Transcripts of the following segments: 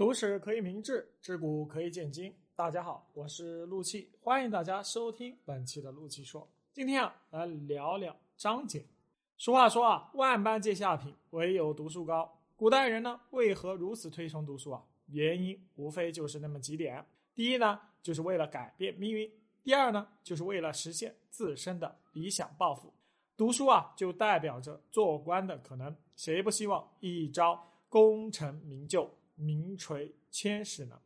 读史可以明志，知古可以鉴今。大家好，我是陆气，欢迎大家收听本期的陆气说。今天啊，来聊聊张謇。俗话说啊，万般皆下品，唯有读书高。古代人呢，为何如此推崇读书啊？原因无非就是那么几点：第一呢，就是为了改变命运；第二呢，就是为了实现自身的理想抱负。读书啊，就代表着做官的可能，谁不希望一朝功成名就？名垂千史呢。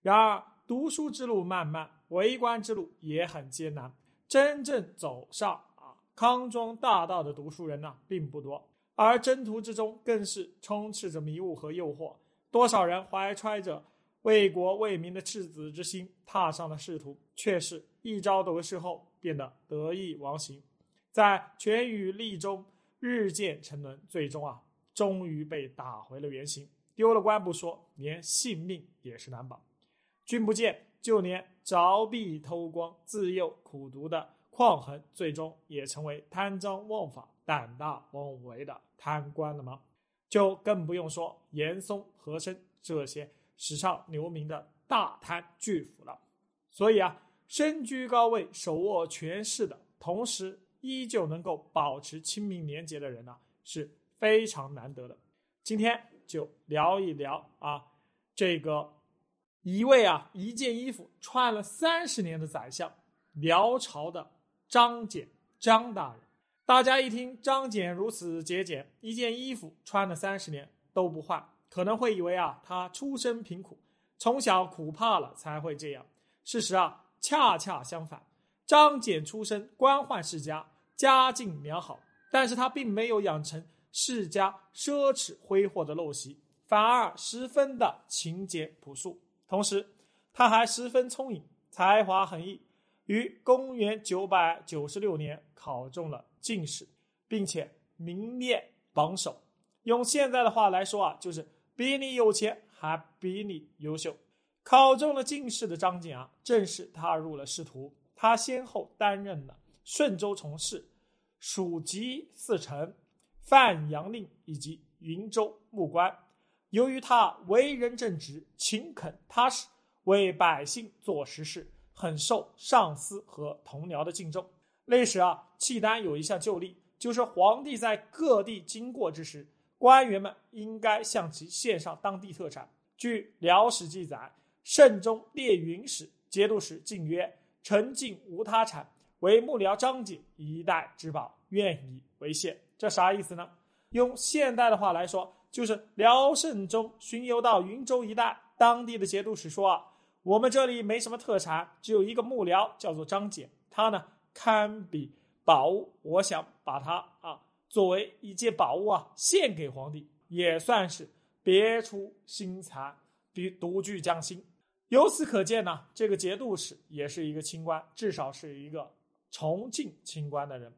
然而，读书之路漫漫，为官之路也很艰难。真正走上啊康庄大道的读书人呢，并不多。而征途之中，更是充斥着迷雾和诱惑。多少人怀揣着为国为民的赤子之心，踏上了仕途，却是一朝得势后变得得意忘形，在权与利中日渐沉沦，最终啊，终于被打回了原形。丢了官不说，连性命也是难保。君不见，就连凿壁偷光、自幼苦读的匡衡，最终也成为贪赃枉法、胆大妄为的贪官了吗？就更不用说严嵩、和珅这些史上留名的大贪巨腐了。所以啊，身居高位、手握权势的同时，依旧能够保持清明廉洁的人呢，是非常难得的。今天。就聊一聊啊，这个一位啊一件衣服穿了三十年的宰相，辽朝的张謇张大人。大家一听张謇如此节俭，一件衣服穿了三十年都不换，可能会以为啊他出身贫苦，从小苦怕了才会这样。事实啊恰恰相反，张謇出身官宦世家，家境良好，但是他并没有养成。世家奢侈挥霍的陋习，反而十分的勤俭朴素。同时，他还十分聪颖，才华横溢。于公元九百九十六年考中了进士，并且名列榜首。用现在的话来说啊，就是比你有钱，还比你优秀。考中了进士的张景啊，正式踏入了仕途。他先后担任了顺州从事、蜀籍四丞。范阳令以及云州牧官，由于他为人正直、勤恳踏实，为百姓做实事，很受上司和同僚的敬重。那时啊，契丹有一项旧例，就是皇帝在各地经过之时，官员们应该向其献上当地特产。据《辽史》记载，圣宗列云使节度使进曰：“臣尽无他产，唯幕僚张景一代之宝，愿以为献。”这啥意思呢？用现代的话来说，就是辽圣宗巡游到云州一带，当地的节度使说啊，我们这里没什么特产，只有一个幕僚，叫做张謇，他呢堪比宝物，我想把他啊作为一件宝物啊献给皇帝，也算是别出心裁，比独具匠心。由此可见呢，这个节度使也是一个清官，至少是一个崇敬清官的人。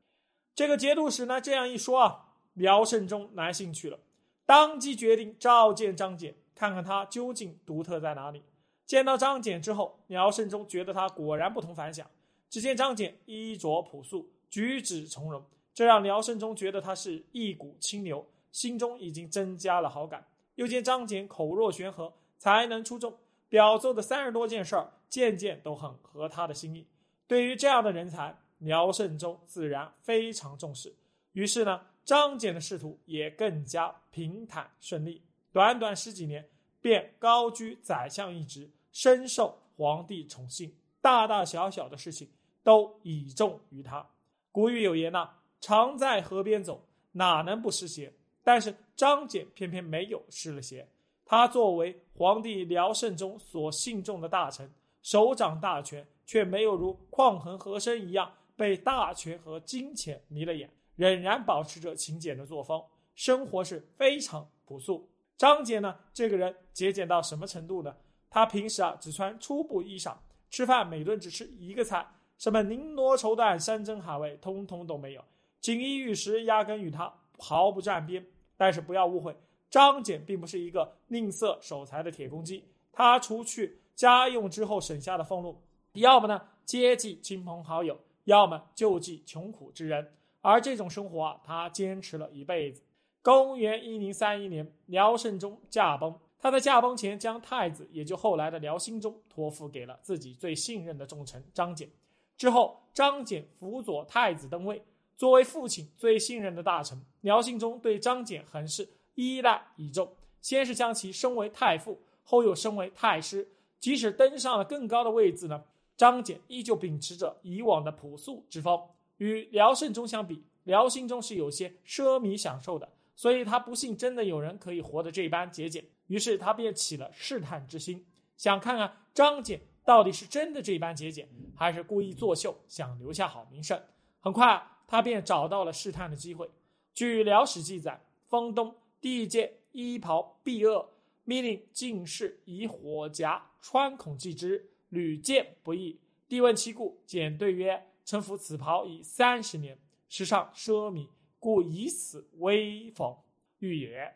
这个节度使呢，这样一说啊，辽圣宗来兴趣了，当即决定召见张謇，看看他究竟独特在哪里。见到张謇之后，辽圣宗觉得他果然不同凡响。只见张謇衣着朴素，举止从容，这让辽圣宗觉得他是一股清流，心中已经增加了好感。又见张謇口若悬河，才能出众，表奏的三十多件事儿，件件都很合他的心意。对于这样的人才，辽圣宗自然非常重视，于是呢，张謇的仕途也更加平坦顺利。短短十几年，便高居宰相一职，深受皇帝宠幸，大大小小的事情都倚重于他。古语有言呐：“常在河边走，哪能不湿鞋？”但是张謇偏偏没有湿了鞋。他作为皇帝辽圣宗所信重的大臣，手掌大权，却没有如匡衡、和珅一样。被大权和金钱迷了眼，仍然保持着勤俭的作风，生活是非常朴素。张謇呢，这个人节俭到什么程度呢？他平时啊只穿粗布衣裳，吃饭每顿只吃一个菜，什么绫罗绸缎、山珍海味，通通都没有。锦衣玉食压根与他毫不沾边。但是不要误会，张謇并不是一个吝啬守财的铁公鸡，他除去家用之后省下的俸禄，要么呢接济亲朋好友。要么救济穷苦之人，而这种生活啊，他坚持了一辈子。公元一零三一年，辽圣宗驾崩，他在驾崩前将太子，也就后来的辽兴宗，托付给了自己最信任的重臣张俭。之后，张俭辅佐太子登位，作为父亲最信任的大臣，辽兴宗对张俭很是依赖倚重。先是将其升为太傅，后又升为太师。即使登上了更高的位置呢，张俭依旧秉持着以往的朴素之风。与辽圣宗相比，辽兴宗是有些奢靡享受的，所以他不信真的有人可以活得这般节俭。于是他便起了试探之心，想看看张俭到底是真的这般节俭，还是故意作秀，想留下好名声。很快，他便找到了试探的机会。据辽史记载，封东第一届衣袍蔽恶，命令进士以火夹穿孔祭之，屡见不易。帝问其故，简对曰：“臣服此袍已三十年，时尚奢靡，故以此威风欲也。”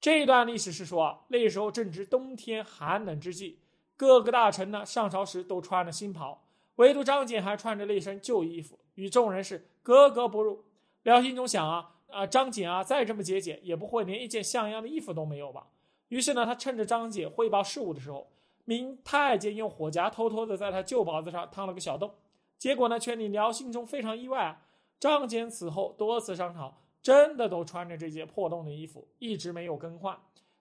这段历史是说啊，那时候正值冬天寒冷之际，各个大臣呢上朝时都穿着新袍，唯独张俭还穿着那身旧衣服，与众人是格格不入。辽心中想啊啊，张俭啊再这么节俭，也不会连一件像样的衣服都没有吧？于是呢，他趁着张俭汇报事务的时候，明太监用火夹偷偷的在他旧袍子上烫了个小洞，结果呢，却令辽心中非常意外啊。张俭此后多次上朝。真的都穿着这件破洞的衣服，一直没有更换，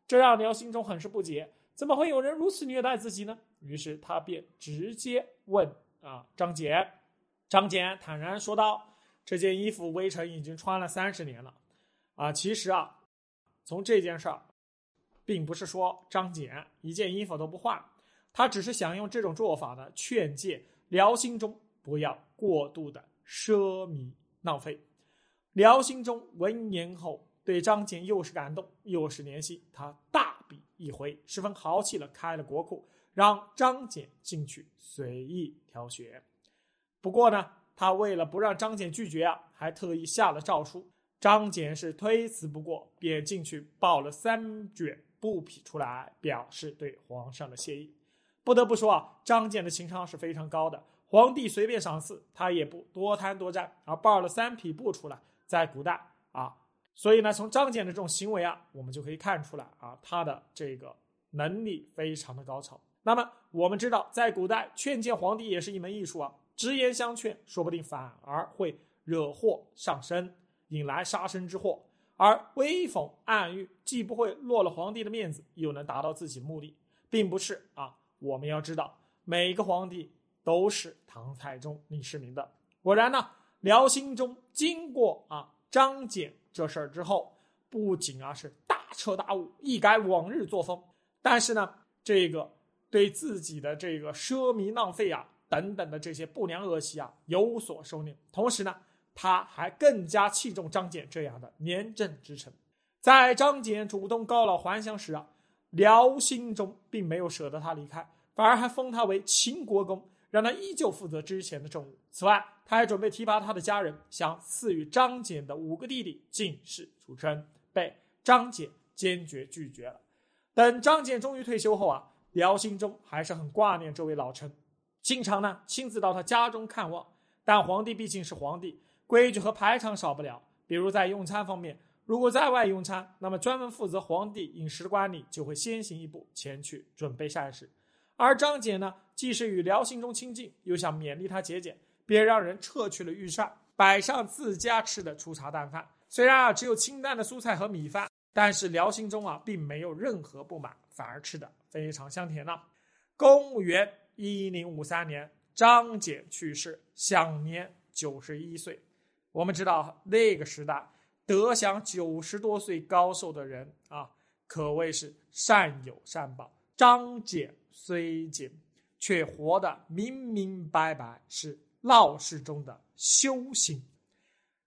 这让辽心中很是不解，怎么会有人如此虐待自己呢？于是他便直接问啊张俭，张俭坦然说道：“这件衣服微臣已经穿了三十年了，啊，其实啊，从这件事儿，并不是说张俭一件衣服都不换，他只是想用这种做法呢，劝诫辽兴宗不要过度的奢靡浪费。”辽兴宗闻言后，对张俭又是感动又是怜惜，他大笔一挥，十分豪气的开了国库，让张俭进去随意挑选。不过呢，他为了不让张俭拒绝啊，还特意下了诏书。张俭是推辞不过，便进去抱了三卷布匹出来，表示对皇上的谢意。不得不说啊，张俭的情商是非常高的，皇帝随便赏赐，他也不多贪多占，而抱了三匹布出来。在古代啊，所以呢，从张俭的这种行为啊，我们就可以看出来啊，他的这个能力非常的高超。那么我们知道，在古代劝谏皇帝也是一门艺术啊，直言相劝，说不定反而会惹祸上身，引来杀身之祸。而威讽暗喻，既不会落了皇帝的面子，又能达到自己的目的，并不是啊。我们要知道，每个皇帝都是唐太宗李世民的。果然呢。辽兴宗经过啊张俭这事儿之后，不仅啊是大彻大悟，一改往日作风，但是呢，这个对自己的这个奢靡浪费啊等等的这些不良恶习啊有所收敛。同时呢，他还更加器重张俭这样的廉政之臣。在张俭主动告老还乡时啊，辽兴宗并没有舍得他离开，反而还封他为秦国公。让他依旧负责之前的政务。此外，他还准备提拔他的家人，想赐予张俭的五个弟弟进士出身，被张俭坚决拒绝了。等张俭终于退休后啊，辽兴宗还是很挂念这位老臣，经常呢亲自到他家中看望。但皇帝毕竟是皇帝，规矩和排场少不了。比如在用餐方面，如果在外用餐，那么专门负责皇帝饮食的官吏就会先行一步前去准备膳食。而张俭呢，既是与辽兴宗亲近，又想勉励他节俭，便让人撤去了御膳，摆上自家吃的粗茶淡饭。虽然啊只有清淡的蔬菜和米饭，但是辽兴宗啊并没有任何不满，反而吃的非常香甜呢。公元一零五三年，张俭去世，享年九十一岁。我们知道那个时代得享九十多岁高寿的人啊，可谓是善有善报。张俭。虽简，却活得明明白白，是闹市中的修行。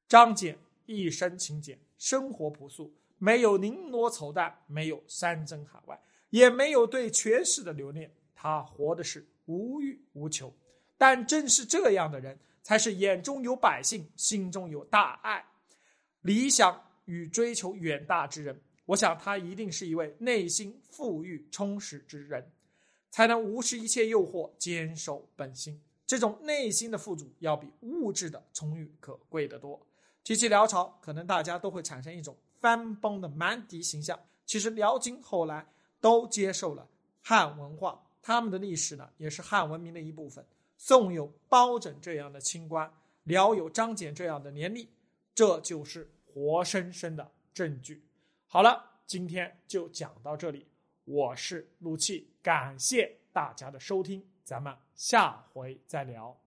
张俭一生勤俭，生活朴素，没有绫罗绸缎，没有山珍海味，也没有对权势的留恋。他活的是无欲无求。但正是这样的人，才是眼中有百姓，心中有大爱，理想与追求远大之人。我想，他一定是一位内心富裕充实之人。才能无视一切诱惑，坚守本心。这种内心的富足，要比物质的充裕可贵得多。提起辽朝，可能大家都会产生一种翻崩的蛮敌形象。其实辽金后来都接受了汉文化，他们的历史呢也是汉文明的一部分。宋有包拯这样的清官，辽有张謇这样的廉吏，这就是活生生的证据。好了，今天就讲到这里，我是陆气，感谢大家的收听，咱们下回再聊。